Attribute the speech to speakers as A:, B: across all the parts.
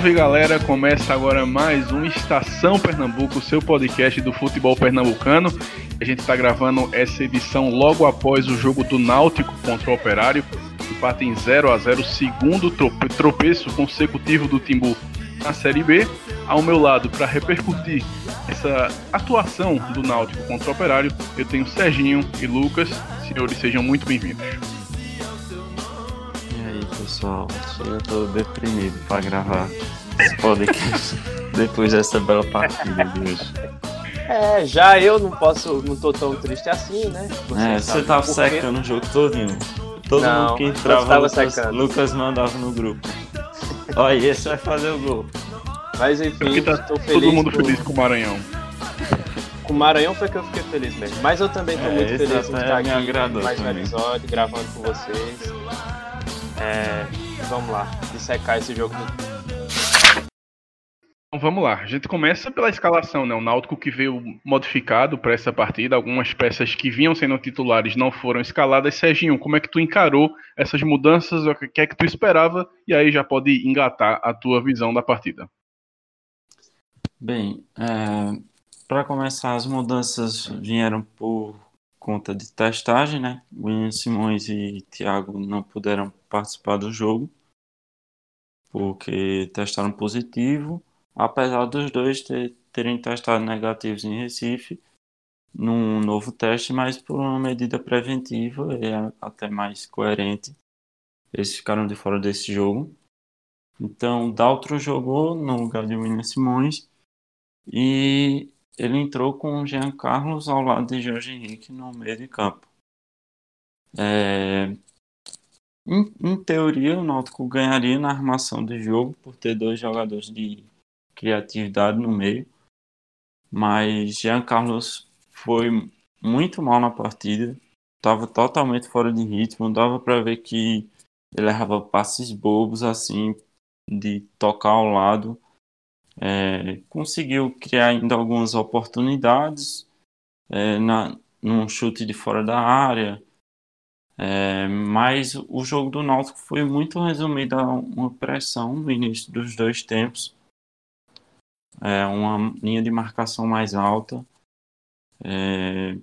A: Salve galera, começa agora mais um Estação Pernambuco, seu podcast do futebol pernambucano. A gente está gravando essa edição logo após o jogo do Náutico contra o Operário. Empate em 0 a 0 segundo tropeço consecutivo do Timbu na Série B. Ao meu lado, para repercutir essa atuação do Náutico contra o Operário, eu tenho Serginho e Lucas. Senhores, sejam muito bem-vindos.
B: Pessoal? Eu tô deprimido para gravar esse podcast depois dessa bela partida de hoje.
C: É, já eu não posso, não tô tão triste assim, né?
B: Você é, você tava secando o jogo todinho. Todo
C: não,
B: mundo que entrava, Lucas, Lucas mandava no grupo. Olha, esse vai fazer o gol.
C: Mas enfim,
A: tá
C: tô
A: feliz. Todo mundo feliz com o Maranhão.
C: Com o Maranhão foi que eu fiquei feliz mesmo. Mas eu também tô é, muito feliz em estar aqui mais um episódio, gravando com vocês. É, vamos lá, dissecar esse jogo
A: então vamos lá, a gente começa pela escalação, né? O Náutico que veio modificado para essa partida, algumas peças que vinham sendo titulares não foram escaladas. Serginho, como é que tu encarou essas mudanças? O que é que tu esperava? E aí já pode engatar a tua visão da partida.
B: Bem, é, para começar, as mudanças vieram por conta de testagem, né? William Simões e Thiago não puderam participar do jogo porque testaram positivo apesar dos dois ter, terem testado negativos em Recife, num novo teste, mas por uma medida preventiva e é até mais coerente. Eles ficaram de fora desse jogo. Então, Daltro jogou no lugar de William Simões e ele entrou com o Jean Carlos ao lado de Jorge Henrique no meio de campo. É... Em, em, teoria, o Náutico ganharia na armação do jogo por ter dois jogadores de criatividade no meio. Mas Jean Carlos foi muito mal na partida, estava totalmente fora de ritmo, dava para ver que ele errava passes bobos assim, de tocar ao lado. É, conseguiu criar ainda algumas oportunidades é, na, num chute de fora da área, é, mas o jogo do Náutico foi muito resumido a uma pressão no início dos dois tempos é, uma linha de marcação mais alta. É,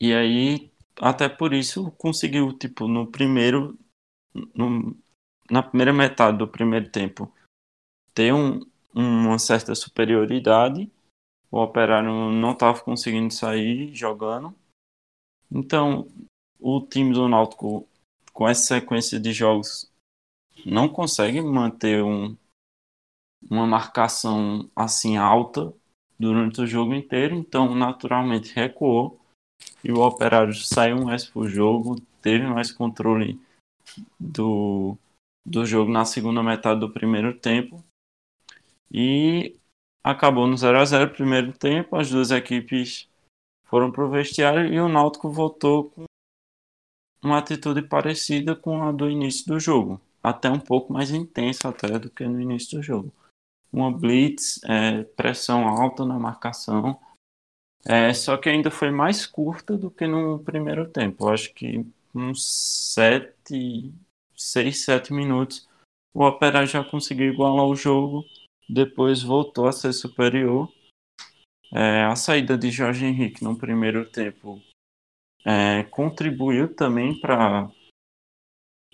B: e aí, até por isso, conseguiu, tipo, no primeiro. No, na primeira metade do primeiro tempo, ter um, uma certa superioridade. O Operário não estava conseguindo sair jogando. Então, o time do Náutico, com essa sequência de jogos, não consegue manter um, uma marcação assim alta durante o jogo inteiro, então naturalmente recuou e o Operário saiu mais pro jogo, teve mais controle do, do jogo na segunda metade do primeiro tempo e acabou no 0 a 0 primeiro tempo, as duas equipes foram pro vestiário e o Náutico voltou com uma atitude parecida com a do início do jogo, até um pouco mais intensa até do que no início do jogo uma blitz, é, pressão alta na marcação, é, só que ainda foi mais curta do que no primeiro tempo. Eu acho que uns 7, 6, 7 minutos o Operário já conseguiu igualar o jogo, depois voltou a ser superior. É, a saída de Jorge Henrique no primeiro tempo é, contribuiu também para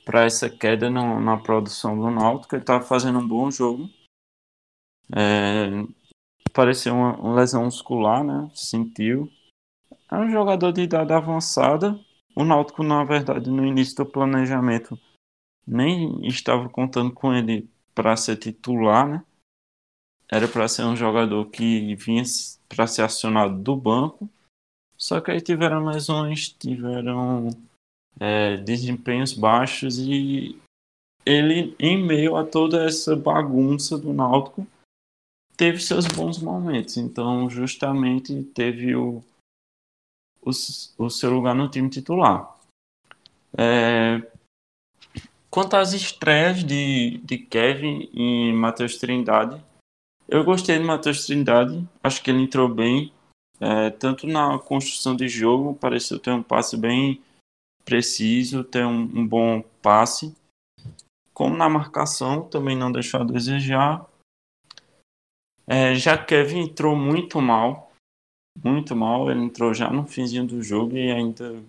B: para essa queda no, na produção do Náutico. Ele estava fazendo um bom jogo, é, pareceu uma, uma, lesão muscular, né? Sentiu. É um jogador de idade avançada. O Náutico, na verdade, no início do planejamento, nem estava contando com ele para ser titular, né? Era para ser um jogador que vinha para ser acionado do banco. Só que aí tiveram lesões, tiveram é, desempenhos baixos e ele, em meio a toda essa bagunça do Náutico, teve seus bons momentos. Então, justamente teve o, o, o seu lugar no time titular. É, quanto às estreias de, de Kevin e Matheus Trindade, eu gostei de Matheus Trindade, acho que ele entrou bem, é, tanto na construção de jogo, pareceu ter um passe bem preciso, ter um, um bom passe. como na marcação, também não deixou a desejar. É, já Kevin entrou muito mal, muito mal. Ele entrou já no finzinho do jogo e ainda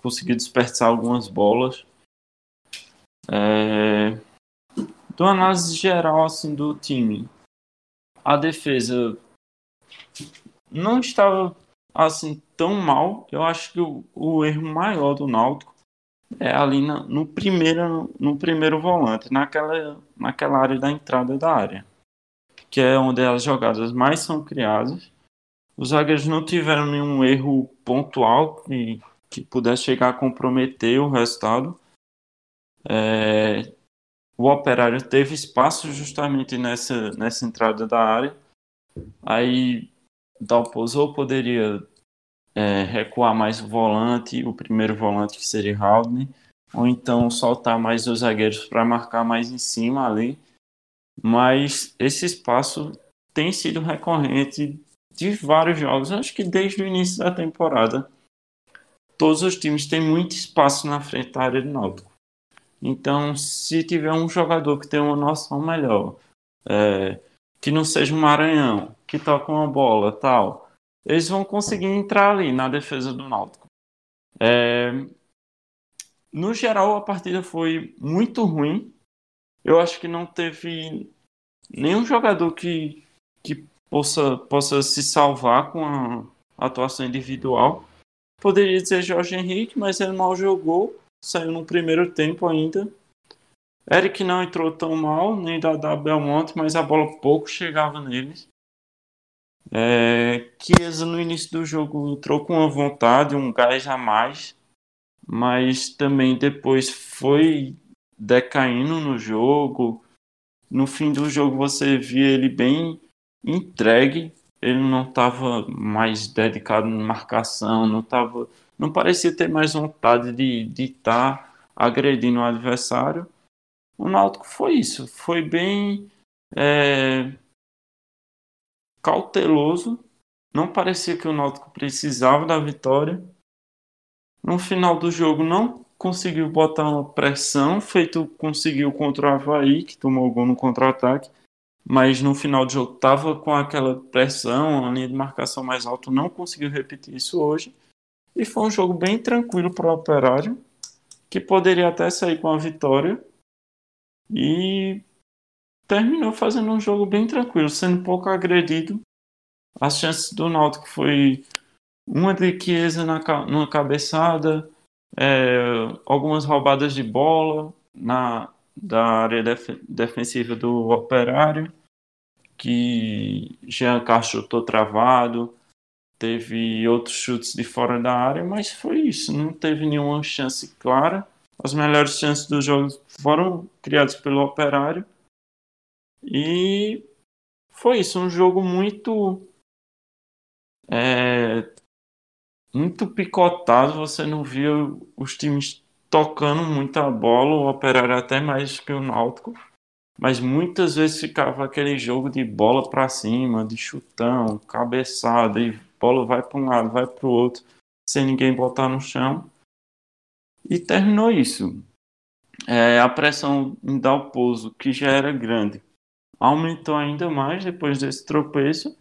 B: conseguiu desperdiçar algumas bolas. É, do análise geral assim do time, a defesa não estava assim tão mal. Eu acho que o, o erro maior do Náutico é ali na, no primeiro no primeiro volante, naquela naquela área da entrada da área, que é onde as jogadas mais são criadas. Os zagueiros não tiveram nenhum erro pontual que, que pudesse chegar a comprometer o resultado. É, o operário teve espaço justamente nessa, nessa entrada da área. Aí Dalpozo poderia é, recuar mais o volante, o primeiro volante que seria Haldane, ou então soltar mais os zagueiros para marcar mais em cima ali. Mas esse espaço tem sido recorrente de vários jogos, acho que desde o início da temporada. Todos os times têm muito espaço na frente da área do Náutico. Então, se tiver um jogador que tem uma noção melhor, é, que não seja um Maranhão, que toca uma bola tal, eles vão conseguir entrar ali na defesa do Náutico. É, no geral, a partida foi muito ruim. Eu acho que não teve nenhum jogador que, que possa, possa se salvar com a atuação individual. Poderia dizer Jorge Henrique, mas ele mal jogou saiu no primeiro tempo ainda. Eric não entrou tão mal, nem da, da Belmonte, mas a bola pouco chegava neles. É, Chiesa no início do jogo entrou com uma vontade, um gás a mais, mas também depois foi decaindo no jogo. No fim do jogo você via ele bem entregue, ele não estava mais dedicado na marcação, não estava não parecia ter mais vontade de estar tá agredindo o adversário. O Náutico foi isso, foi bem é, cauteloso. Não parecia que o Náutico precisava da vitória. No final do jogo não conseguiu botar uma pressão, feito conseguiu contra o Havaí, que tomou o gol no contra-ataque, mas no final do jogo estava com aquela pressão, a linha de marcação mais alta, não conseguiu repetir isso hoje. E foi um jogo bem tranquilo para o Operário, que poderia até sair com a vitória. E terminou fazendo um jogo bem tranquilo, sendo pouco agredido. As chances do Náutico foi uma de na numa cabeçada, é, algumas roubadas de bola na da área def, defensiva do Operário, que Jean Castro chutou travado, teve outros chutes de fora da área, mas foi isso, não teve nenhuma chance clara. As melhores chances do jogo foram criadas pelo Operário. E foi isso, um jogo muito é, muito picotado, você não viu os times tocando muita bola, o Operário até mais que o Náutico, mas muitas vezes ficava aquele jogo de bola para cima, de chutão, cabeçada e bola vai para um lado, vai para o outro, sem ninguém botar no chão. E terminou isso. É, a pressão em Dalpozo, que já era grande, aumentou ainda mais depois desse tropeço.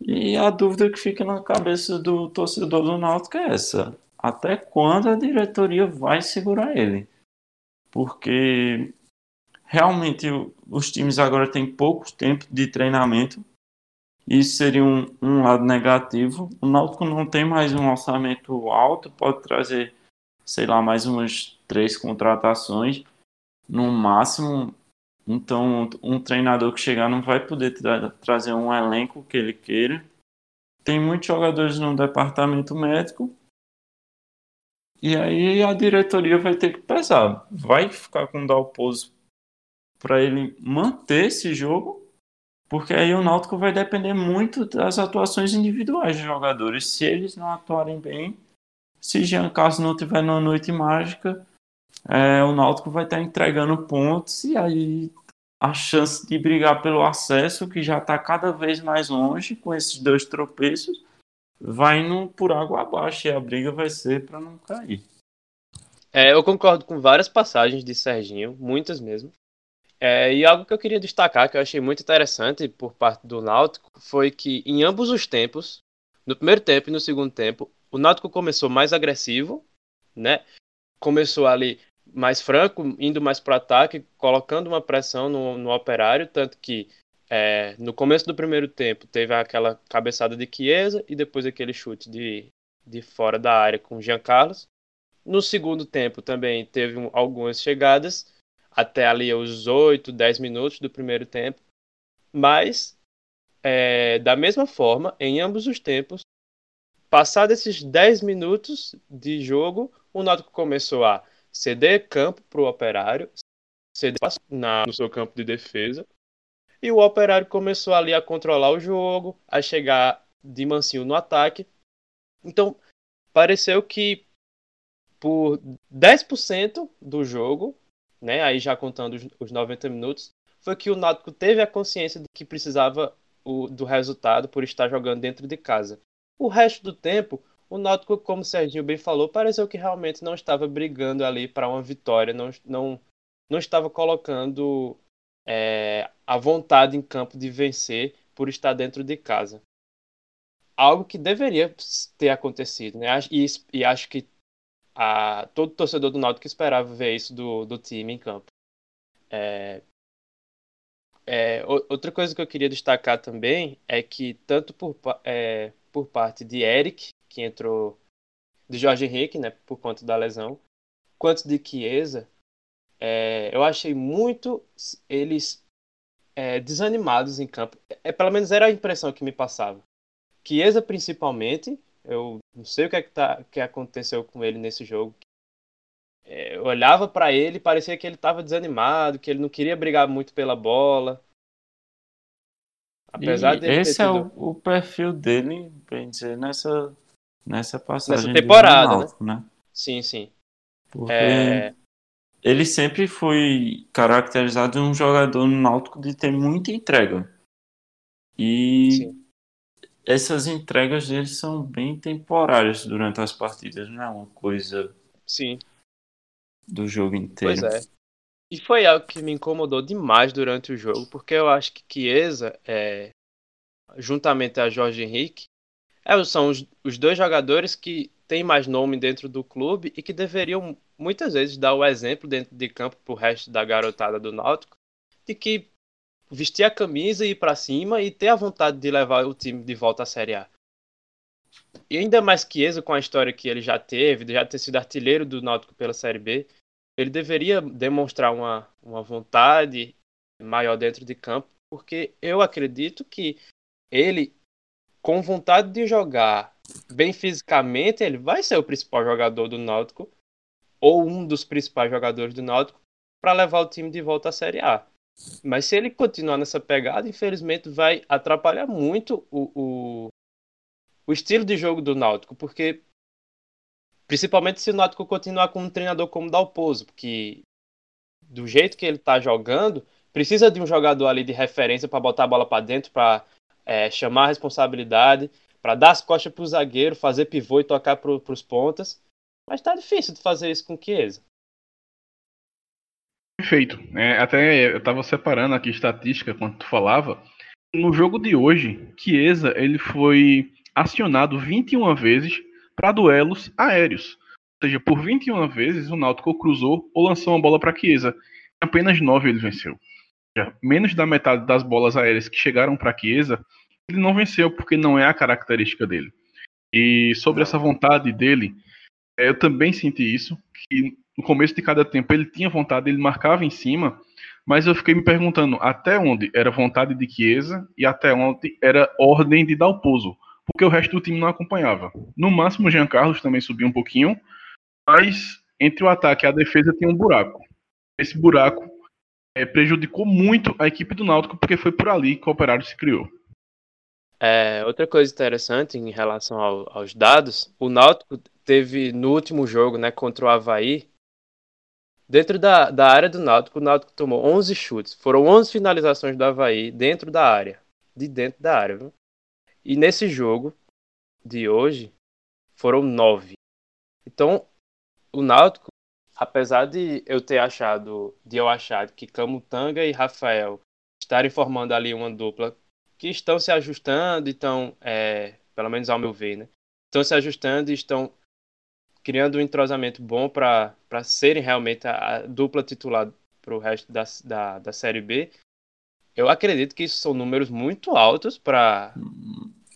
B: E a dúvida que fica na cabeça do torcedor do Náutico é essa: até quando a diretoria vai segurar ele? Porque realmente os times agora têm pouco tempo de treinamento isso seria um, um lado negativo. O Náutico não tem mais um orçamento alto, pode trazer, sei lá, mais umas três contratações no máximo. Então, um treinador que chegar não vai poder tra trazer um elenco que ele queira. Tem muitos jogadores no departamento médico. E aí a diretoria vai ter que pesar. Vai ficar com o Dalpozo para ele manter esse jogo porque aí o Náutico vai depender muito das atuações individuais dos jogadores. Se eles não atuarem bem, se Jean Carlos não tiver na noite mágica, é, o Náutico vai estar entregando pontos e aí a chance de brigar pelo acesso, que já está cada vez mais longe com esses dois tropeços, vai indo por água abaixo e a briga vai ser para não cair.
C: É, eu concordo com várias passagens de Serginho, muitas mesmo. É, e algo que eu queria destacar, que eu achei muito interessante por parte do Náutico, foi que em ambos os tempos, no primeiro tempo e no segundo tempo, o Náutico começou mais agressivo, né? Começou ali mais franco, indo mais para o ataque, colocando uma pressão no, no operário, tanto que é, no começo do primeiro tempo teve aquela cabeçada de Chiesa e depois aquele chute de, de fora da área com Jean Carlos. No segundo tempo também teve algumas chegadas, até ali os 8, 10 minutos do primeiro tempo. Mas, é, da mesma forma, em ambos os tempos, passados esses 10 minutos de jogo, o Náutico começou a ceder campo para o Operário, ceder na, no seu campo de defesa, e o Operário começou ali a controlar o jogo, a chegar de mansinho no ataque. Então, pareceu que por 10% do jogo, né, aí já contando os, os 90 minutos, foi que o Náutico teve a consciência de que precisava o, do resultado por estar jogando dentro de casa. O resto do tempo, o Náutico, como o Serginho bem falou, pareceu que realmente não estava brigando ali para uma vitória, não, não, não estava colocando é, a vontade em campo de vencer por estar dentro de casa. Algo que deveria ter acontecido, né? E, e acho que a, todo torcedor do Náutico esperava ver isso do, do time em campo. É, é, outra coisa que eu queria destacar também é que tanto por, é, por parte de Eric, que entrou de Jorge Henrique, né, por conta da lesão, quanto de Chiesa, é, eu achei muito eles é, desanimados em campo. É, pelo menos era a impressão que me passava. Chiesa, principalmente, eu não sei o que, é que, tá, que aconteceu com ele nesse jogo. É, eu olhava para ele e parecia que ele estava desanimado, que ele não queria brigar muito pela bola.
B: Apesar de esse é o, o, perfil dele, bem dizer, nessa, nessa passagem.
C: Nessa temporada,
B: né? né?
C: Sim, sim.
B: Porque... É ele sempre foi caracterizado um jogador no Náutico de ter muita entrega. E Sim. essas entregas dele são bem temporárias durante as partidas, não é uma coisa
C: Sim.
B: do jogo inteiro.
C: Pois é. E foi algo que me incomodou demais durante o jogo, porque eu acho que Chiesa, é, juntamente a Jorge Henrique, é, são os, os dois jogadores que têm mais nome dentro do clube e que deveriam muitas vezes dar o exemplo dentro de campo pro resto da garotada do Náutico de que vestir a camisa e ir para cima e ter a vontade de levar o time de volta à Série A. E ainda mais que Chiesa, com a história que ele já teve, de já ter sido artilheiro do Náutico pela Série B, ele deveria demonstrar uma, uma vontade maior dentro de campo, porque eu acredito que ele, com vontade de jogar bem fisicamente, ele vai ser o principal jogador do Náutico ou um dos principais jogadores do Náutico para levar o time de volta à Série A. Mas se ele continuar nessa pegada, infelizmente vai atrapalhar muito o, o, o estilo de jogo do Náutico, porque principalmente se o Náutico continuar com um treinador como Dalpozo, porque do jeito que ele está jogando, precisa de um jogador ali de referência para botar a bola para dentro, para é, chamar a responsabilidade, para dar as costas para o zagueiro, fazer pivô e tocar para os pontas. Mas tá difícil de fazer isso com Chiesa.
A: Perfeito. É, até eu tava separando aqui estatística quando tu falava. No jogo de hoje, Chiesa ele foi acionado 21 vezes para duelos aéreos. Ou seja, por 21 vezes o Náutico cruzou ou lançou uma bola para Chiesa. Apenas 9 ele venceu. Menos da metade das bolas aéreas que chegaram para Chiesa, ele não venceu porque não é a característica dele. E sobre essa vontade dele, é, eu também senti isso, que no começo de cada tempo ele tinha vontade, ele marcava em cima, mas eu fiquei me perguntando até onde era vontade de Chiesa e até onde era ordem de Dalpozo, porque o resto do time não acompanhava. No máximo o Jean Carlos também subiu um pouquinho, mas entre o ataque e a defesa tinha um buraco. Esse buraco é, prejudicou muito a equipe do Náutico, porque foi por ali que o Operário se criou.
C: É, outra coisa interessante em relação ao, aos dados, o Náutico teve no último jogo, né, contra o Havaí, dentro da, da área do Náutico, o Náutico tomou 11 chutes. Foram 11 finalizações do Havaí dentro da área. De dentro da área, viu? E nesse jogo de hoje, foram 9. Então, o Náutico apesar de eu ter achado, de eu achar que Camutanga e Rafael estarem formando ali uma dupla que estão se ajustando, então, é, pelo menos ao meu ver, né? Estão se ajustando e estão criando um entrosamento bom para serem realmente a, a dupla titular para o resto da, da, da Série B. Eu acredito que isso são números muito altos para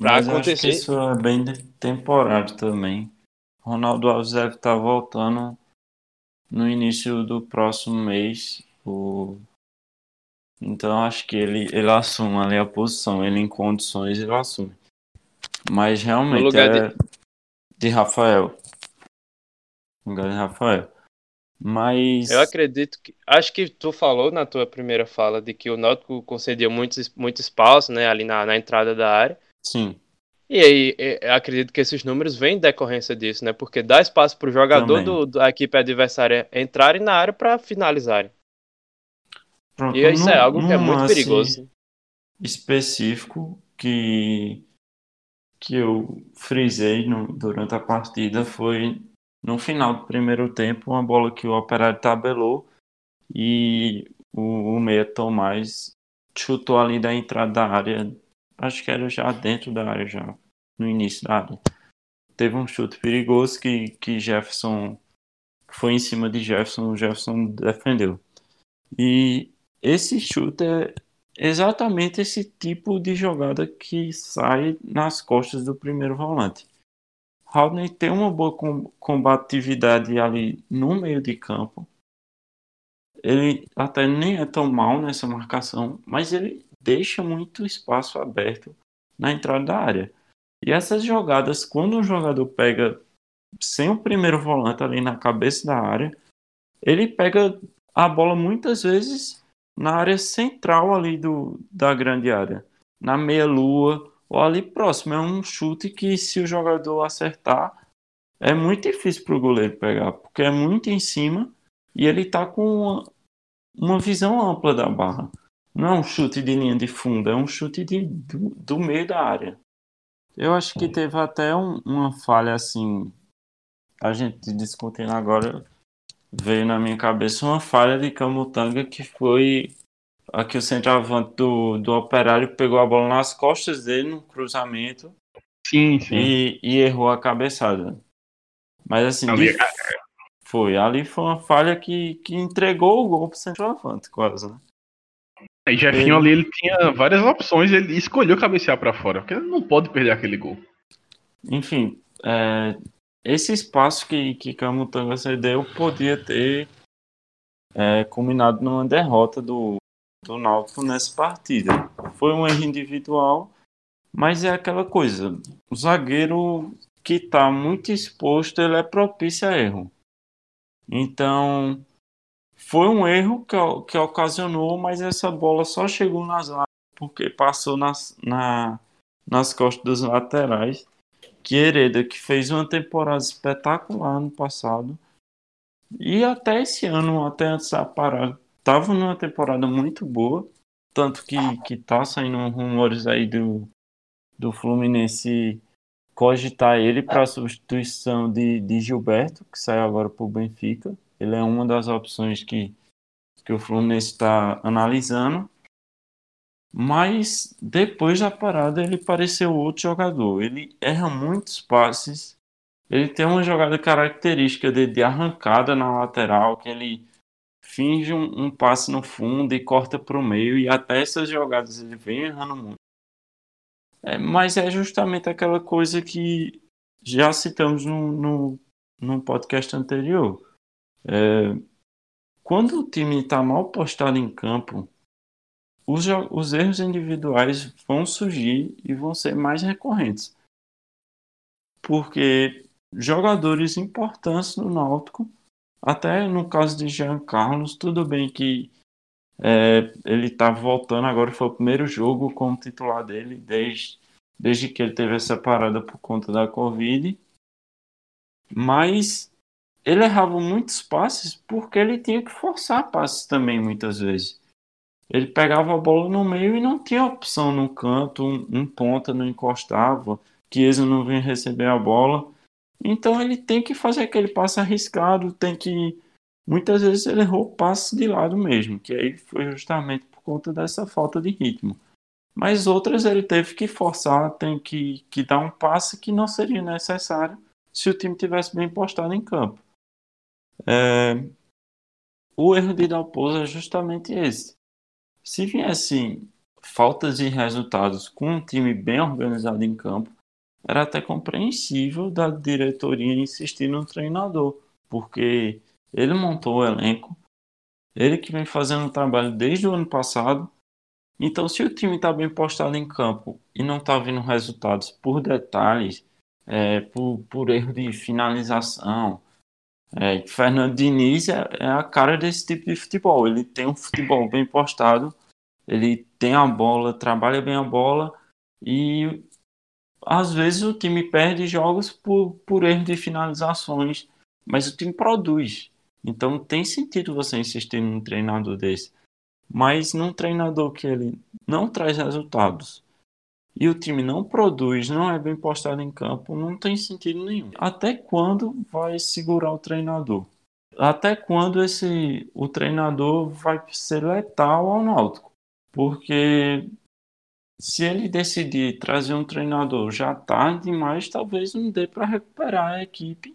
C: acontecer. Acho que
B: isso é bem temporário também. Ronaldo Alves deve estar tá voltando no início do próximo mês. O... Então acho que ele, ele assume ali a posição. Ele em condições ele assume. Mas realmente é de... de Rafael. No lugar de Rafael. Mas.
C: Eu acredito que. Acho que tu falou na tua primeira fala de que o Náutico concedia muito, muito espaço, né? Ali na, na entrada da área.
B: Sim.
C: E aí, acredito que esses números vêm em decorrência disso, né? Porque dá espaço para o jogador do, da equipe adversária entrarem na área para finalizarem. Pronto, e isso é algo que é muito perigoso.
B: Específico que, que eu frisei no, durante a partida foi no final do primeiro tempo, uma bola que o Operário tabelou e o, o Meia Tomás chutou ali da entrada da área acho que era já dentro da área, já no início da área. Teve um chute perigoso que, que Jefferson foi em cima de Jefferson, o Jefferson defendeu. E esse chute é exatamente esse tipo de jogada que sai nas costas do primeiro volante. Rodney tem uma boa combatividade ali no meio de campo. Ele até nem é tão mal nessa marcação, mas ele deixa muito espaço aberto na entrada da área. E essas jogadas, quando o jogador pega sem o primeiro volante ali na cabeça da área, ele pega a bola muitas vezes na área central ali do, da grande área, na meia-lua ou ali próximo. É um chute que, se o jogador acertar, é muito difícil para o goleiro pegar, porque é muito em cima e ele está com uma, uma visão ampla da barra. Não é um chute de linha de fundo, é um chute de, do, do meio da área. Eu acho que teve até um, uma falha assim. A gente discutindo agora, veio na minha cabeça uma falha de Camutanga que foi aqui o centroavante do, do operário pegou a bola nas costas dele no cruzamento
A: sim, sim.
B: E, e errou a cabeçada. Mas assim, ali... de... foi. Ali foi uma falha que, que entregou o gol pro centroavante, quase, né?
A: E Jefinho ele... ali, ele tinha várias opções, ele escolheu cabecear para fora, porque ele não pode perder aquele gol.
B: Enfim, é, esse espaço que, que Camutanga cedeu podia ter é, culminado numa derrota do, do Náutico nessa partida. Foi um erro individual, mas é aquela coisa, o zagueiro que está muito exposto, ele é propício a erro. Então, foi um erro que, que ocasionou, mas essa bola só chegou nas laterais porque passou nas, na, nas costas dos laterais. Que Hereda, que fez uma temporada espetacular no passado, e até esse ano, até antes da parada, estava numa temporada muito boa. Tanto que, que tá saindo rumores aí do, do Fluminense cogitar ele para substituição de, de Gilberto, que saiu agora para o Benfica. Ele é uma das opções que, que o Fluminense está analisando. Mas depois da parada ele pareceu outro jogador. Ele erra muitos passes. Ele tem uma jogada característica de, de arrancada na lateral, que ele finge um, um passe no fundo e corta para o meio. E até essas jogadas ele vem errando muito. É, mas é justamente aquela coisa que já citamos no, no, no podcast anterior. É, quando o time está mal postado em campo, os, os erros individuais vão surgir e vão ser mais recorrentes. Porque jogadores importantes no Náutico, até no caso de Jean Carlos, tudo bem que é, ele está voltando agora, foi o primeiro jogo como titular dele desde, desde que ele teve essa parada por conta da Covid. Mas ele errava muitos passes porque ele tinha que forçar passes também muitas vezes. Ele pegava a bola no meio e não tinha opção no canto, um, um ponta não encostava, Chiesa não vinha receber a bola. Então ele tem que fazer aquele passe arriscado, tem que muitas vezes ele errou passos de lado mesmo, que aí foi justamente por conta dessa falta de ritmo. Mas outras ele teve que forçar, tem que, que dar um passe que não seria necessário se o time tivesse bem postado em campo. É, o erro de Dalpozo é justamente esse. Se viesse faltas de resultados com um time bem organizado em campo, era até compreensível da diretoria insistir no treinador, porque ele montou o elenco, ele que vem fazendo o trabalho desde o ano passado. Então, se o time está bem postado em campo e não está vindo resultados por detalhes, é, por, por erro de finalização, é, Fernando Diniz é, é, a cara desse tipo de futebol. Ele tem um futebol bem postado, ele tem a bola, trabalha bem a bola e às vezes o time perde jogos por, por erro de finalizações, mas o time produz. Então tem sentido você insistir num treinador desse. Mas num treinador que ele não traz resultados e o time não produz, não é bem postado em campo, não tem sentido nenhum. Até quando vai segurar o treinador? Até quando esse o treinador vai ser letal ao Náutico? Porque se ele decidir trazer um treinador já tarde demais, talvez não dê para recuperar a equipe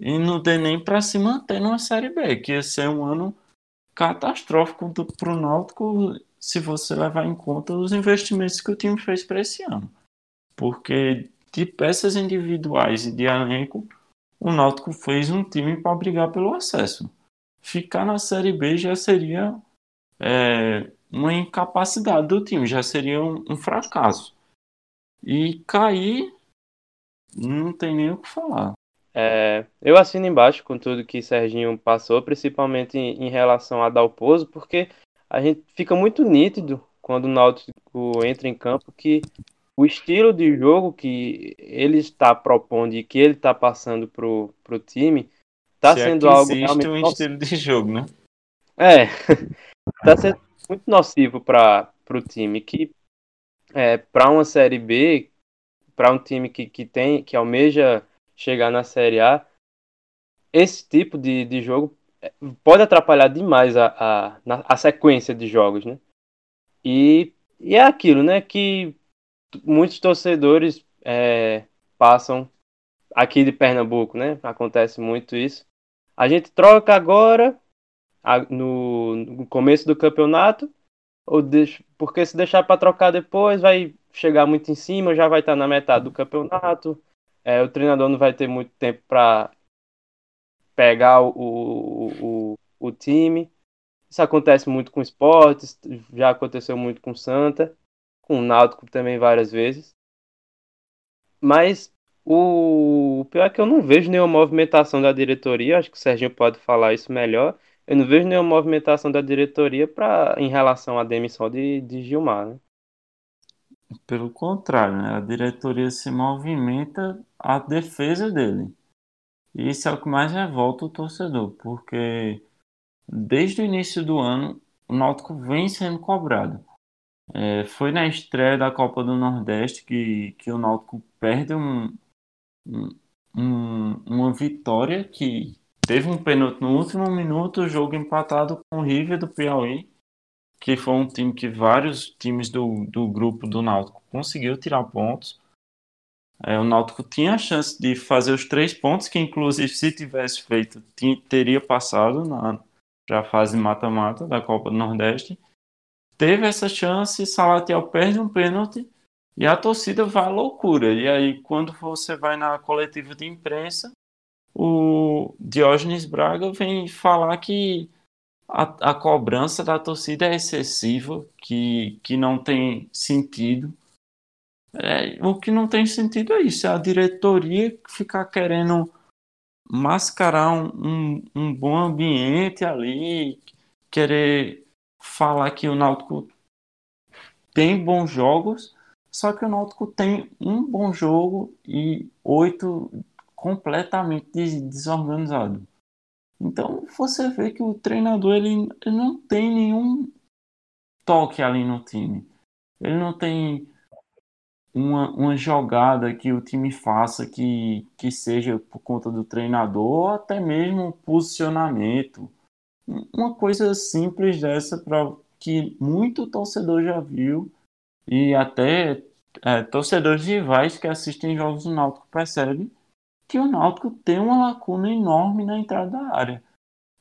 B: e não dê nem para se manter numa Série B, que ia ser um ano catastrófico para o Náutico se você levar em conta os investimentos que o time fez para esse ano. Porque de peças individuais e de elenco, o Náutico fez um time para brigar pelo acesso. Ficar na Série B já seria é, uma incapacidade do time, já seria um, um fracasso. E cair, não tem nem o que falar.
C: É, eu assino embaixo com tudo que Serginho passou, principalmente em, em relação a Dalpozo, porque a gente fica muito nítido quando o Náutico entra em campo que o estilo de jogo que ele está propondo e que ele está passando pro, pro time está sendo
B: é
C: algo
B: realmente um estilo de jogo, né?
C: É, está sendo muito nocivo para o time que é, para uma série B, para um time que, que tem que almeja chegar na Série A, esse tipo de, de jogo é, pode atrapalhar demais a, a, a sequência de jogos, né? E, e é aquilo, né? Que muitos torcedores é, passam aqui de Pernambuco, né? Acontece muito isso. A gente troca agora no, no começo do campeonato, ou deixa, porque se deixar para trocar depois vai chegar muito em cima, já vai estar na metade do campeonato é, o treinador não vai ter muito tempo para pegar o, o, o, o, time. Isso acontece muito com esportes, já aconteceu muito com Santa, com o Náutico também várias vezes. Mas o, o pior é que eu não vejo nenhuma movimentação da diretoria, acho que o Serginho pode falar isso melhor. Eu não vejo nenhuma movimentação da diretoria pra, em relação à demissão de, de Gilmar. Né?
B: Pelo contrário, né? a diretoria se movimenta à defesa dele. E isso é o que mais revolta o torcedor, porque desde o início do ano o Náutico vem sendo cobrado. É, foi na estreia da Copa do Nordeste que, que o Náutico perde um, um, uma vitória que teve um pênalti no último minuto, o jogo empatado com o River do Piauí que foi um time que vários times do, do grupo do Náutico conseguiu tirar pontos. É, o Náutico tinha a chance de fazer os três pontos, que inclusive se tivesse feito, teria passado na a fase mata-mata da Copa do Nordeste. Teve essa chance, Salatiel perde um pênalti e a torcida vai à loucura. E aí, quando você vai na coletiva de imprensa, o Diógenes Braga vem falar que a, a cobrança da torcida é excessiva, que, que não tem sentido. É, o que não tem sentido é isso, é a diretoria ficar querendo mascarar um, um, um bom ambiente ali, querer falar que o Náutico tem bons jogos, só que o Náutico tem um bom jogo e oito completamente desorganizados. Então você vê que o treinador ele, ele não tem nenhum toque ali no time. Ele não tem uma, uma jogada que o time faça que, que seja por conta do treinador, ou até mesmo posicionamento. Uma coisa simples dessa para que muito torcedor já viu e até é, torcedores rivais que assistem jogos do Náutico percebem que o Náutico tem uma lacuna enorme na entrada da área.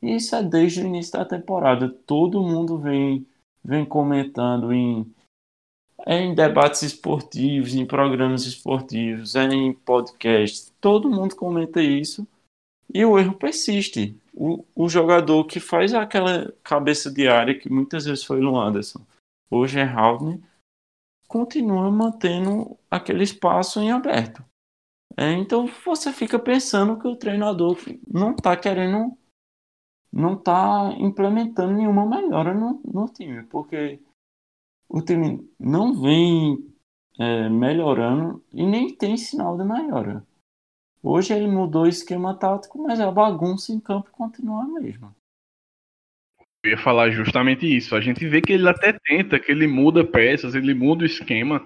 B: E isso é desde o início da temporada. Todo mundo vem, vem comentando em em debates esportivos, em programas esportivos, em podcasts. Todo mundo comenta isso e o erro persiste. O, o jogador que faz aquela cabeça de área, que muitas vezes foi o Anderson, hoje é Haldner, continua mantendo aquele espaço em aberto. É, então você fica pensando que o treinador não está querendo, não está implementando nenhuma melhora no, no time, porque o time não vem é, melhorando e nem tem sinal de melhora. Hoje ele mudou o esquema tático, mas a bagunça em campo continua a mesma.
A: Eu ia falar justamente isso. A gente vê que ele até tenta, que ele muda peças, ele muda o esquema,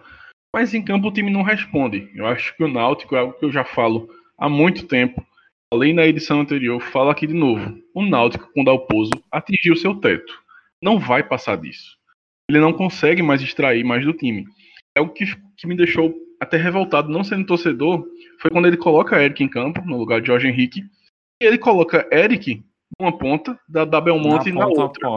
A: mas em campo o time não responde. Eu acho que o Náutico é algo que eu já falo há muito tempo. Além da edição anterior, falo aqui de novo. O Náutico, com o Dalpozo, atingiu seu teto. Não vai passar disso ele não consegue mais extrair mais do time. É o que, que me deixou até revoltado, não sendo torcedor, foi quando ele coloca Eric em campo, no lugar de Jorge Henrique, e ele coloca Eric numa ponta, da, da Belmonte na, na outra.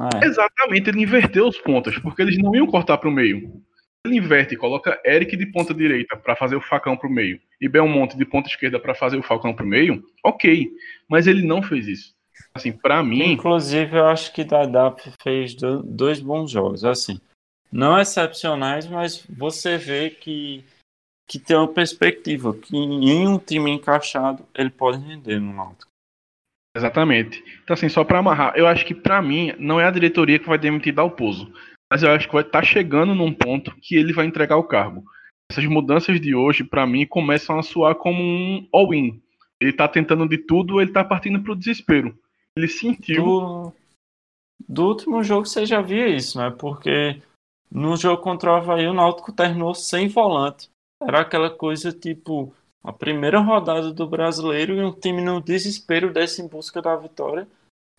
B: Ah,
A: é. Exatamente, ele inverteu os pontas, porque eles não iam cortar para o meio. Ele inverte, coloca Eric de ponta direita para fazer o facão para o meio e Belmonte de ponta esquerda para fazer o facão para o meio, ok. Mas ele não fez isso. Assim, para mim.
B: Inclusive, eu acho que Dadap fez dois bons jogos. Assim, não excepcionais, mas você vê que, que tem uma perspectiva que em um time encaixado ele pode render no Náutico.
A: Exatamente. Então, assim, só para amarrar, eu acho que para mim não é a diretoria que vai demitir Dalpozo, mas eu acho que vai estar tá chegando num ponto que ele vai entregar o cargo. Essas mudanças de hoje, para mim, começam a soar como um all-in. Ele tá tentando de tudo, ele tá partindo pro desespero. Ele sentiu.
B: Do, do último jogo você já via isso, né? Porque no jogo contra o Havaí o Náutico terminou sem volante. Era aquela coisa tipo a primeira rodada do brasileiro e um time no desespero desse em busca da vitória.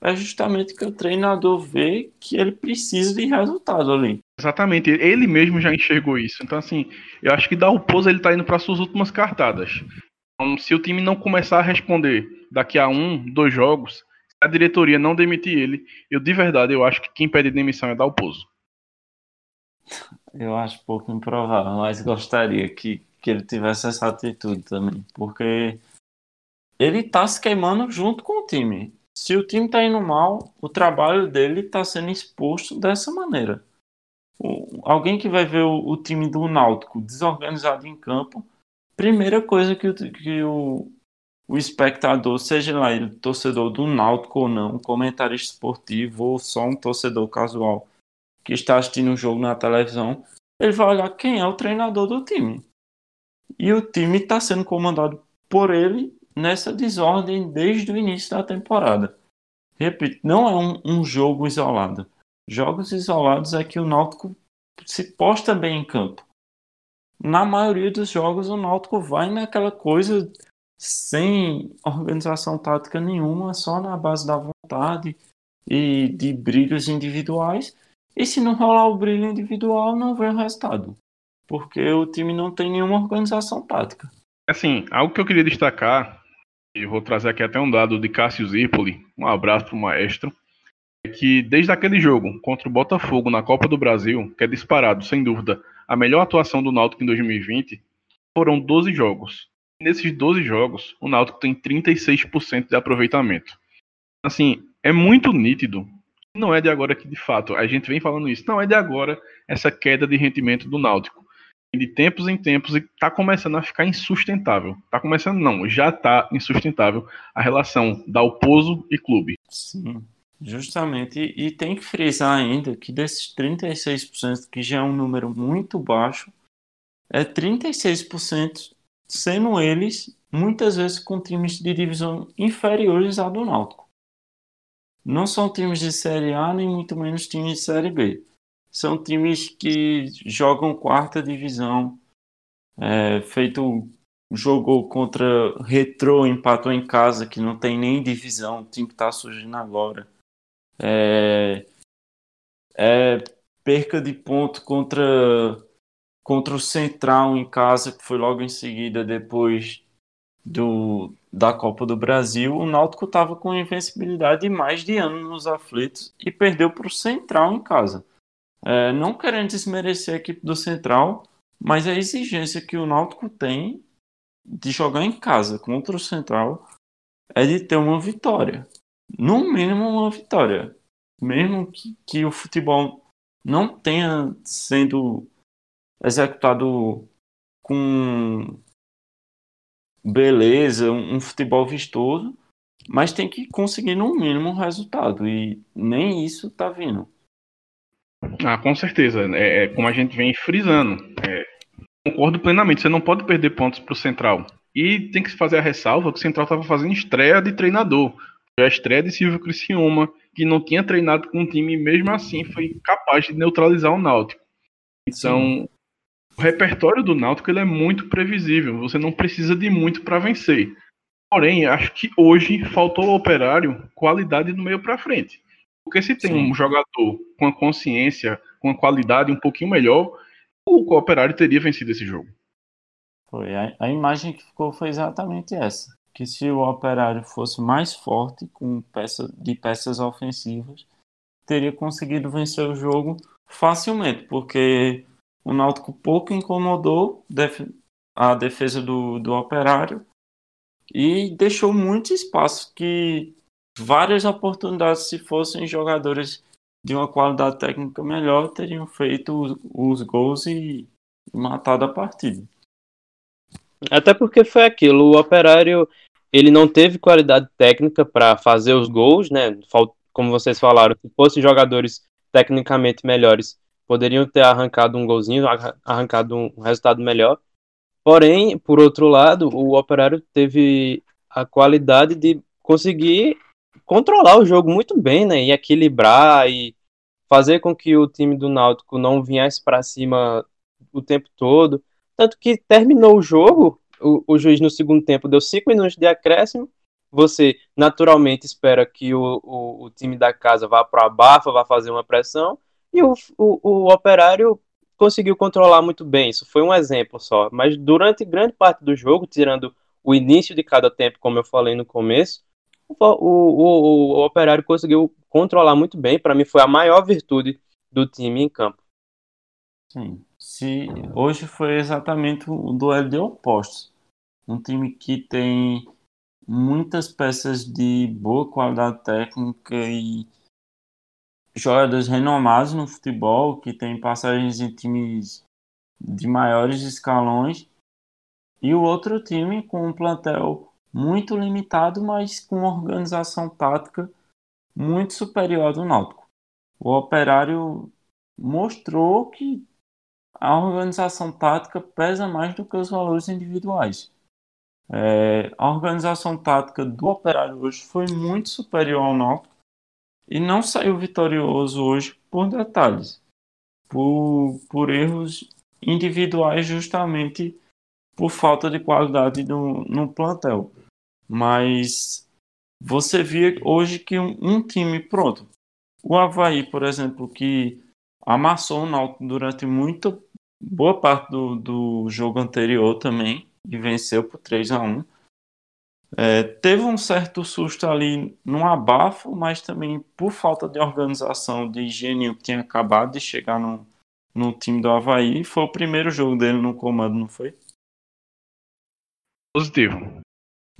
B: É justamente que o treinador vê que ele precisa de resultado ali.
A: Exatamente, ele mesmo já enxergou isso. Então, assim, eu acho que Dalpozo ele tá indo para suas últimas cartadas. Então, se o time não começar a responder daqui a um, dois jogos, a diretoria não demitir ele, eu de verdade eu acho que quem pede demissão é Dalpozo.
B: Eu acho pouco improvável, mas gostaria que, que ele tivesse essa atitude também, porque ele tá se queimando junto com o time. Se o time tá indo mal, o trabalho dele tá sendo exposto dessa maneira. O, alguém que vai ver o, o, time do Náutico desorganizado em campo, primeira coisa que o, que o, o espectador, seja lá ele torcedor do Náutico ou não, comentarista esportivo ou só um torcedor casual que está assistindo o jogo na televisão, ele vai olhar quem é o treinador do time. E o time está sendo comandado por ele nessa desordem desde o início da temporada. Repito, não é um, um jogo isolado. Jogos isolados é que o Náutico se posta bem em campo. Na maioria dos jogos, o Náutico vai naquela coisa sem organização tática nenhuma, só na base da vontade e de brilhos individuais. E se não rolar o brilho individual, não vem o resultado. Porque o time não tem nenhuma organização tática.
A: Assim, algo que eu queria destacar, e vou trazer aqui até um dado de Cássio Zirpoli, um abraço pro maestro, é que desde aquele jogo contra o Botafogo na Copa do Brasil, que é disparado, sem dúvida, a melhor atuação do Náutico em 2020, foram 12 jogos. Nesses 12 jogos, o Náutico tem 36% de aproveitamento. Assim, é muito nítido. Não é de agora que, de fato, a gente vem falando isso. Não é de agora essa queda de rendimento do Náutico. De tempos em tempos e está começando a ficar insustentável. Está começando, não, já está insustentável a relação da Oposo e clube.
B: Sim, justamente. E tem que frisar ainda que desses 36%, que já é um número muito baixo, é 36% sendo eles muitas vezes com times de divisão inferiores à do Náutico. Não são times de Série A, nem muito menos times de Série B. São times que jogam quarta divisão, é, feito jogou contra Retro, empatou em casa, que não tem nem divisão, o time que está surgindo agora. É, é, perca de ponto contra, contra o Central em casa, que foi logo em seguida, depois do, da Copa do Brasil. O Náutico estava com invencibilidade de mais de ano nos aflitos e perdeu para o Central em casa. É, não querendo desmerecer a equipe do Central, mas a exigência que o Náutico tem de jogar em casa contra o Central é de ter uma vitória. No mínimo uma vitória. Mesmo que, que o futebol não tenha sendo executado com beleza, um, futebol vistoso, mas tem que conseguir no mínimo um resultado. E nem isso tá vindo.
A: Ah, com certeza. É, é como a gente vem frisando. É, concordo plenamente. Você não pode perder pontos para o Central. E tem que fazer a ressalva que o Central estava fazendo estreia de treinador. Foi a estreia de Silvio Criciúma, que não tinha treinado com um time e mesmo assim foi capaz de neutralizar o Náutico. Então, Sim. O repertório do Náutico ele é muito previsível. Você não precisa de muito para vencer. Porém, acho que hoje faltou ao operário qualidade no meio para frente. Porque se tem Sim. um jogador com a consciência, com a qualidade um pouquinho melhor, o Operário teria vencido esse jogo.
B: Foi. A, a imagem que ficou foi exatamente essa. Que se o Operário fosse mais forte, com peça, de peças ofensivas, teria conseguido vencer o jogo facilmente, porque o Náutico pouco incomodou a defesa do, do Operário e deixou muito espaço que várias oportunidades, se fossem jogadores de uma qualidade técnica melhor, teriam feito os, os gols e matado a partida.
C: Até porque foi aquilo, o Operário ele não teve qualidade técnica para fazer os gols, né? Como vocês falaram, se fossem jogadores tecnicamente melhores, poderiam ter arrancado um golzinho, arrancado um resultado melhor. Porém, por outro lado, o Operário teve a qualidade de conseguir controlar o jogo muito bem, né? E equilibrar e fazer com que o time do Náutico não viesse para cima o tempo todo. Tanto que terminou o jogo, o, o juiz no segundo tempo deu cinco minutos de acréscimo. Você naturalmente espera que o, o, o time da casa vá para a bafa, vá fazer uma pressão. E o, o, o operário conseguiu controlar muito bem. Isso foi um exemplo só. Mas durante grande parte do jogo, tirando o início de cada tempo, como eu falei no começo, o, o, o, Operário conseguiu controlar muito bem. Para mim, foi a maior virtude do time em campo.
B: Sim. Se hoje foi exatamente um duelo de opostos. Um time que tem muitas peças de boa qualidade técnica e jogadores renomados no futebol, que tem passagens em times de maiores escalões, e o outro time com um plantel muito limitado, mas com uma organização tática muito superior ao do Náutico. O Operário mostrou que a organização tática pesa mais do que os valores individuais. É, a organização tática do Operário hoje foi muito superior ao Náutico e não saiu vitorioso hoje por detalhes, por, por erros individuais justamente por falta de qualidade no, no plantel. Mas você via hoje que um, um, time, pronto, o Havaí, por exemplo, que amassou o Náutico durante muita boa parte do, do jogo anterior também, e venceu por 3 a 1 é, teve um certo susto ali no abafo, mas também por falta de organização de Geninho, que tinha acabado de chegar no, no time do Havaí. Foi o primeiro jogo dele no comando, não foi?
A: Positivo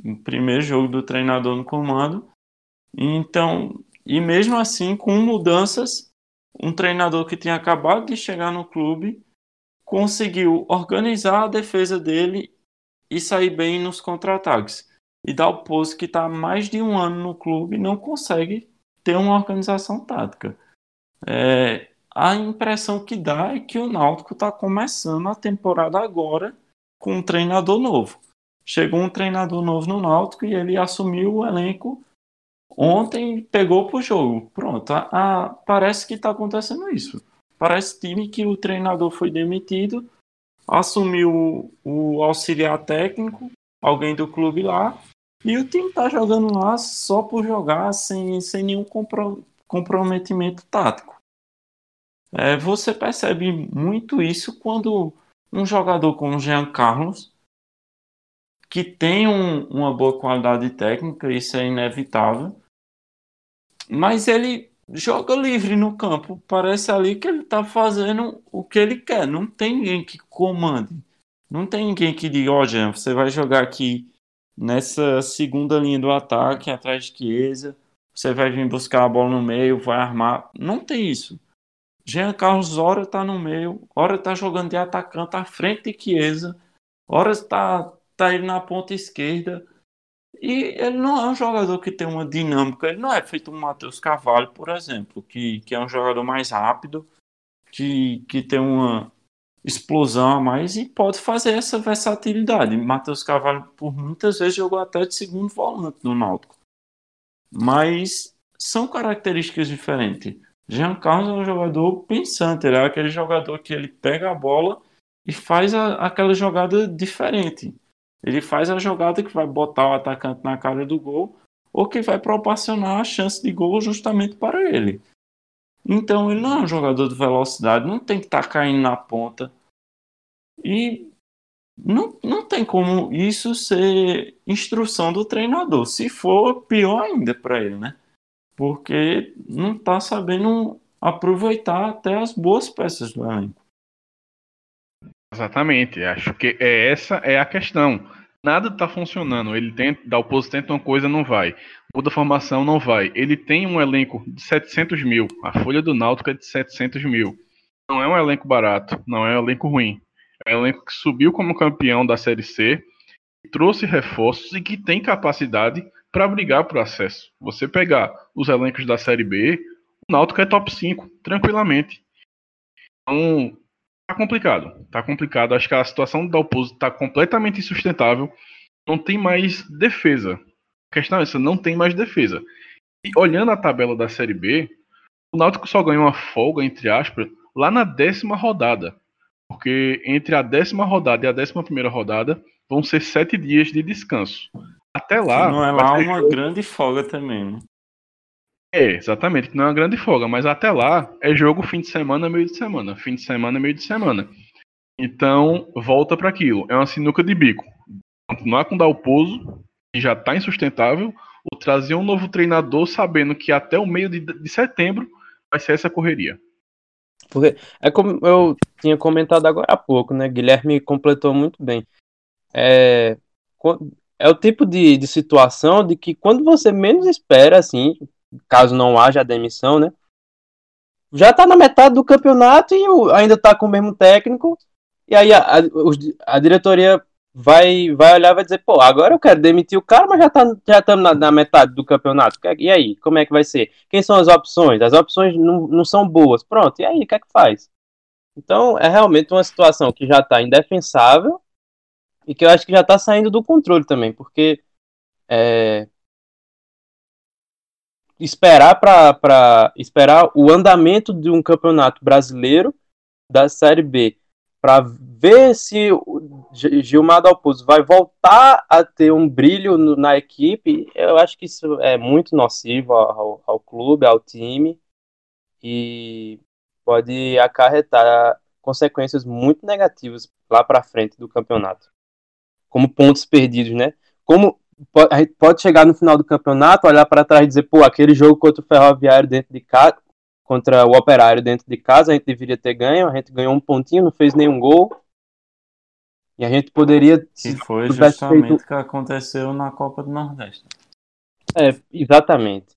B: o primeiro jogo do treinador no comando. Então, e mesmo assim, com mudanças, um treinador que tinha acabado de chegar no clube conseguiu organizar a defesa dele e sair bem nos contra-ataques. E Dalpozo, que está mais de um ano no clube, não consegue ter uma organização tática. É, a impressão que dá é que o Náutico está começando a temporada agora com um treinador novo chegou um treinador novo no Náutico e ele assumiu o elenco ontem pegou pro jogo. Pronto, a, a, parece que está acontecendo isso. Parece time que o treinador foi demitido, assumiu o, o auxiliar técnico, alguém do clube lá, e o time tá jogando lá só por jogar, sem, sem nenhum compro, comprometimento tático. É, você percebe muito isso quando um jogador como Jean Carlos, que tem um, uma boa qualidade técnica, isso é inevitável, mas ele joga livre no campo. Parece ali que ele está fazendo o que ele quer. Não tem ninguém que comande. Não tem ninguém que diga, ó, oh, Jean, você vai jogar aqui nessa segunda linha do ataque, atrás de Chiesa, você vai vir buscar a bola no meio, vai armar. Não tem isso. Jean Carlos, hora está no meio, hora está jogando de atacante à frente de Chiesa, hora está tá ele na ponta esquerda. E ele não é um jogador que tem uma dinâmica, ele não é feito um Matheus Carvalho, por exemplo, que, que é um jogador mais rápido, que, que tem uma explosão a mais e pode fazer essa versatilidade. Matheus Carvalho, por muitas vezes, jogou até de segundo volante no Náutico. Mas são características diferentes. Jean Carlos é um jogador pensante, ele é aquele jogador que ele pega a bola e faz a, aquela jogada diferente. Ele faz a jogada que vai botar o atacante na cara do gol ou que vai proporcionar a chance de gol justamente para ele. Então ele não é um jogador de velocidade, não tem que estar tá caindo na ponta. E não, não tem como isso ser instrução do treinador. Se for, pior ainda para ele, né? Porque não está sabendo aproveitar até as boas peças do elenco.
A: Exatamente, acho que é, essa é a questão. Nada está funcionando. Ele tenta, dá o posto tenta uma coisa, não vai. Muda a formação, não vai. Ele tem um elenco de 700 mil. A folha do Náutico é de 700 mil. Não é um elenco barato, não é um elenco ruim. É um elenco que subiu como campeão da Série C, trouxe reforços e que tem capacidade para brigar por acesso. Você pegar os elencos da Série B, o Náutico é top 5, tranquilamente. Então, Tá complicado. Tá complicado. Acho que a situação do Dalpozo tá completamente insustentável. Não tem mais defesa. A questão é essa, não tem mais defesa. E olhando a tabela da Série B, o Náutico só ganhou uma folga, entre aspas, lá na décima rodada. Porque entre a décima rodada e a décima primeira rodada vão ser sete dias de descanso. Até lá.
B: Não é lá uma grande folga também, né?
A: É, exatamente, que não é uma grande folga, mas até lá é jogo fim de semana, meio de semana, fim de semana, meio de semana. Então, volta para aquilo. É uma sinuca de bico. Continuar com o Dalpozo, que já está insustentável, ou trazer um novo treinador sabendo que até o meio de, de setembro vai ser essa correria.
C: Porque é como eu tinha comentado agora há pouco, né? Guilherme completou muito bem. É, é o tipo de, de situação de que quando você menos espera, assim, caso não haja a demissão, né? Já tá na metade do campeonato e ainda tá com o mesmo técnico. E aí a, a, a diretoria vai, vai olhar e vai dizer, pô, agora eu quero demitir o cara, mas já tá, já estamos na, na, metade do campeonato. E aí, como é que vai ser? Quem são as opções? As opções não, não são boas. Pronto, e aí, o que é que faz? Então, é realmente uma situação que já está indefensável e que eu acho que já está saindo do controle também, porque é, esperar para esperar o andamento de um campeonato brasileiro da Série B para ver se Gilmar Dalpozo vai voltar a ter um brilho no, na equipe, eu acho que isso é muito nocivo ao, ao clube, ao time e pode acarretar consequências muito negativas lá para frente do campeonato, como pontos perdidos, né? Como a gente pode chegar no final do campeonato, olhar para trás e dizer, pô, aquele jogo contra o Ferroviário dentro de casa, contra o Operário dentro de casa, a gente deveria ter ganho, a gente ganhou um pontinho, não fez nenhum gol. E a gente poderia.
B: Que foi justamente feito... o que aconteceu na Copa do Nordeste.
C: É, exatamente.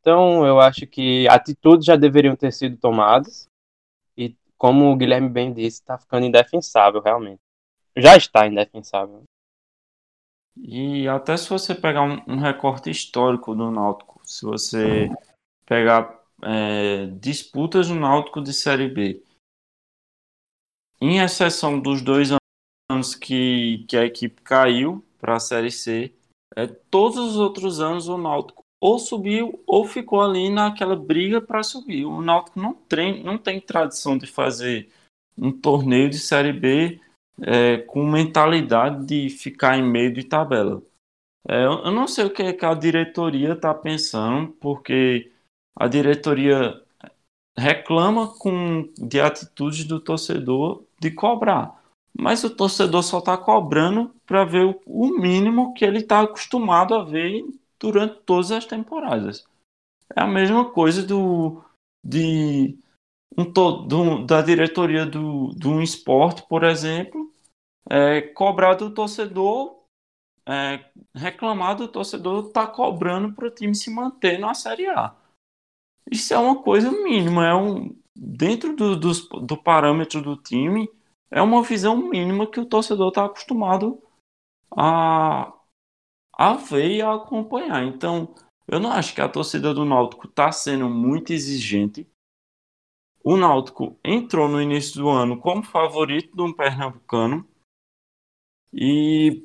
C: Então, eu acho que atitudes já deveriam ter sido tomadas. E, como o Guilherme bem disse, está ficando indefensável, realmente. Já está indefensável.
B: E até se você pegar um, um recorte histórico do Náutico, se você pegar é, disputas no Náutico de Série B, em exceção dos dois anos que, que a equipe caiu para a Série C, é, todos os outros anos o Náutico ou subiu ou ficou ali naquela briga para subir. O Náutico não tem, não tem tradição de fazer um torneio de Série B é, com mentalidade de ficar em meio de tabela. É, eu não sei o que, é que a diretoria está pensando, porque a diretoria reclama com, de atitudes do torcedor de cobrar. Mas o torcedor só está cobrando para ver o, o, mínimo que ele está acostumado a ver durante todas as temporadas. É a mesma coisa do, de, um, do, da diretoria do, do um esporte, por exemplo, é, cobrar do torcedor, é, reclamar do torcedor tá cobrando para o time se manter na Série A. Isso é uma coisa mínima, é um dentro do, do, do parâmetro do time, é uma visão mínima que o torcedor está acostumado a, a ver e a acompanhar. Então, eu não acho que a torcida do Náutico está sendo muito exigente. O Náutico entrou no início do ano como favorito do Pernambucano e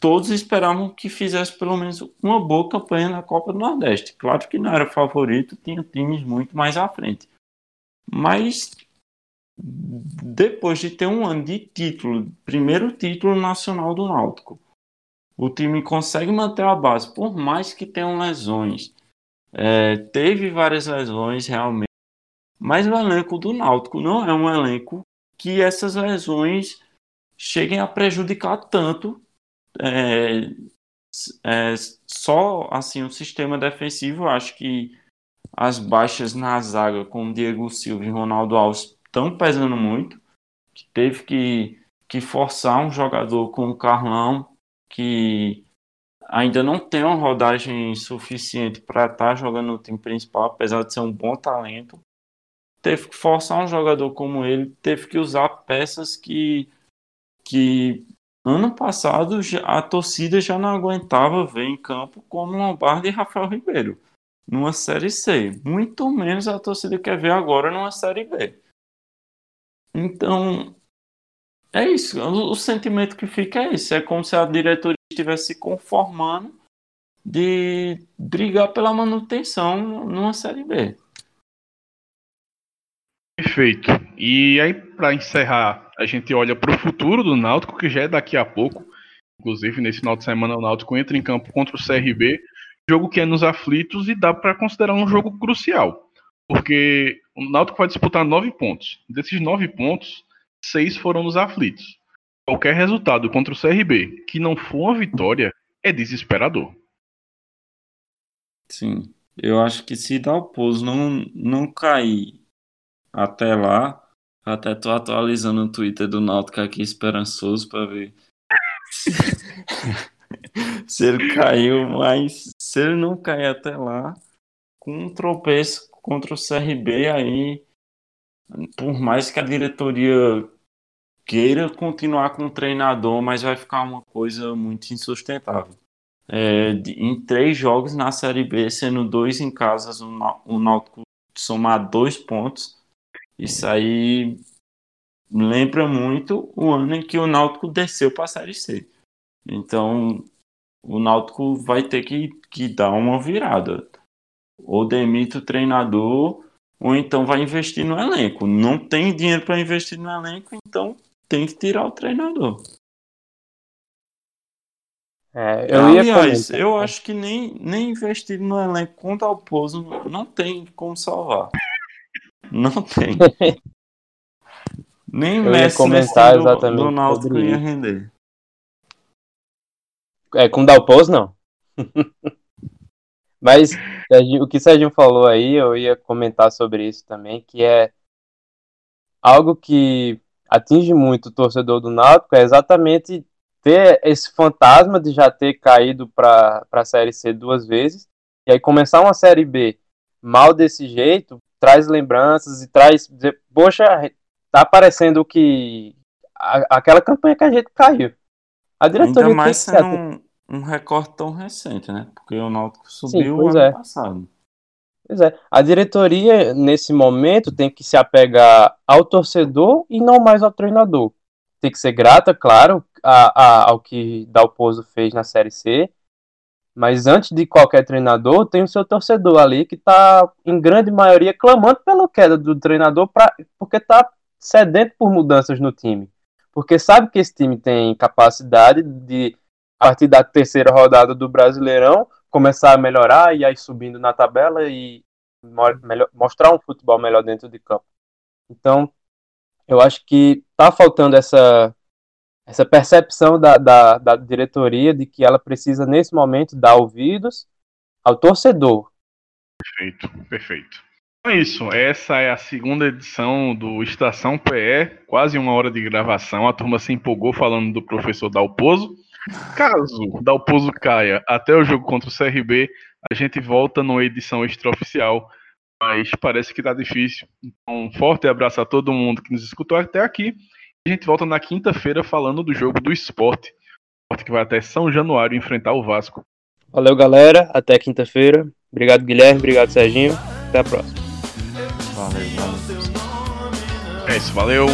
B: todos esperavam que fizesse pelo menos uma boa campanha na Copa do Nordeste. Claro que não era favorito, tinha times muito mais à frente. Mas depois de ter um ano de título, primeiro título nacional do Náutico, o time consegue manter a base, por mais que tenham lesões. É, teve várias lesões realmente, mas o elenco do Náutico não é um elenco que essas lesões cheguem a prejudicar tanto é, é, só assim o sistema defensivo, acho que as baixas na zaga com Diego Silva e Ronaldo Alves estão pesando muito, que teve que, que forçar um jogador como o Carlão, que ainda não tem uma rodagem suficiente para estar tá jogando no time principal, apesar de ser um bom talento. Teve que forçar um jogador como ele, teve que usar peças que, que Ano passado a torcida já não aguentava ver em campo como Lombardi e Rafael Ribeiro numa Série C. Muito menos a torcida quer ver agora numa Série B. Então, é isso. O, o sentimento que fica é esse. É como se a diretoria estivesse se conformando de brigar pela manutenção numa Série B.
A: Perfeito. E aí, para encerrar, a gente olha para o futuro do Náutico, que já é daqui a pouco. Inclusive, nesse final de semana, o Náutico entra em campo contra o CRB, jogo que é nos aflitos e dá para considerar um jogo crucial. Porque o Náutico vai disputar nove pontos. Desses nove pontos, seis foram nos aflitos. Qualquer resultado contra o CRB que não for uma vitória é desesperador.
B: Sim, eu acho que se Dalpozo não, não cair até lá, até tô atualizando o Twitter do Náutico aqui esperançoso para ver se ele caiu, mas se ele não cair até lá, com um tropeço contra o CRB aí, por mais que a diretoria queira continuar com o treinador, mas vai ficar uma coisa muito insustentável. É, em três jogos na Série B, sendo dois em casa, o Náutico somar dois pontos, isso aí lembra muito o ano em que o Náutico desceu para a Série C. Então, o Náutico vai ter que, que dar uma virada. Ou demite o treinador, ou então vai investir no elenco. Não tem dinheiro para investir no elenco, então tem que tirar o treinador. É, eu Aliás, eu acho que nem, nem investir no elenco contra o Pouso não tem como salvar. Não tem. Nem eu Messi comentar nesse exatamente do, do Náutico ia render.
C: É, com Dalpos não. Mas o que o Serginho falou aí, eu ia comentar sobre isso também, que é algo que atinge muito o torcedor do Náutico, é exatamente ter esse fantasma de já ter caído para a Série C duas vezes, e aí começar uma Série B mal desse jeito, traz lembranças e traz. Poxa, tá parecendo que. A, aquela campanha que a gente caiu.
B: A diretoria Ainda mais sendo um, um recorde tão recente, né? Porque o Náutico subiu Sim, ano é. passado.
C: Pois é. A diretoria, nesse momento, tem que se apegar ao torcedor e não mais ao treinador. Tem que ser grata, claro, a, a, ao que Dalpozo fez na Série C, mas antes de qualquer treinador, tem o seu torcedor ali que está, em grande maioria, clamando pela queda do treinador pra, porque está sedento por mudanças no time. porque sabe que esse time tem capacidade de, a partir da terceira rodada do Brasileirão, começar a melhorar e aí subindo na tabela e mostrar um futebol melhor dentro de campo. Então, eu acho que tá faltando essa essa percepção da, da, da diretoria de que ela precisa nesse momento dar ouvidos ao torcedor.
A: Perfeito, perfeito. Então é isso, essa é a segunda edição do Estação PE, quase uma hora de gravação. A turma se empolgou falando do professor Dalpozo. Caso Dalpozo caia até o jogo contra o CRB, a gente volta numa edição extraoficial, mas parece que tá difícil. Então, um forte abraço a todo mundo que nos escutou até aqui. A gente volta na quinta-feira falando do jogo do esporte. esporte que vai até São Januário enfrentar o Vasco.
C: Valeu, galera. Até quinta-feira. Obrigado, Guilherme. Obrigado, Serginho. Até a próxima.
D: Valeu, valeu.
A: É isso, valeu.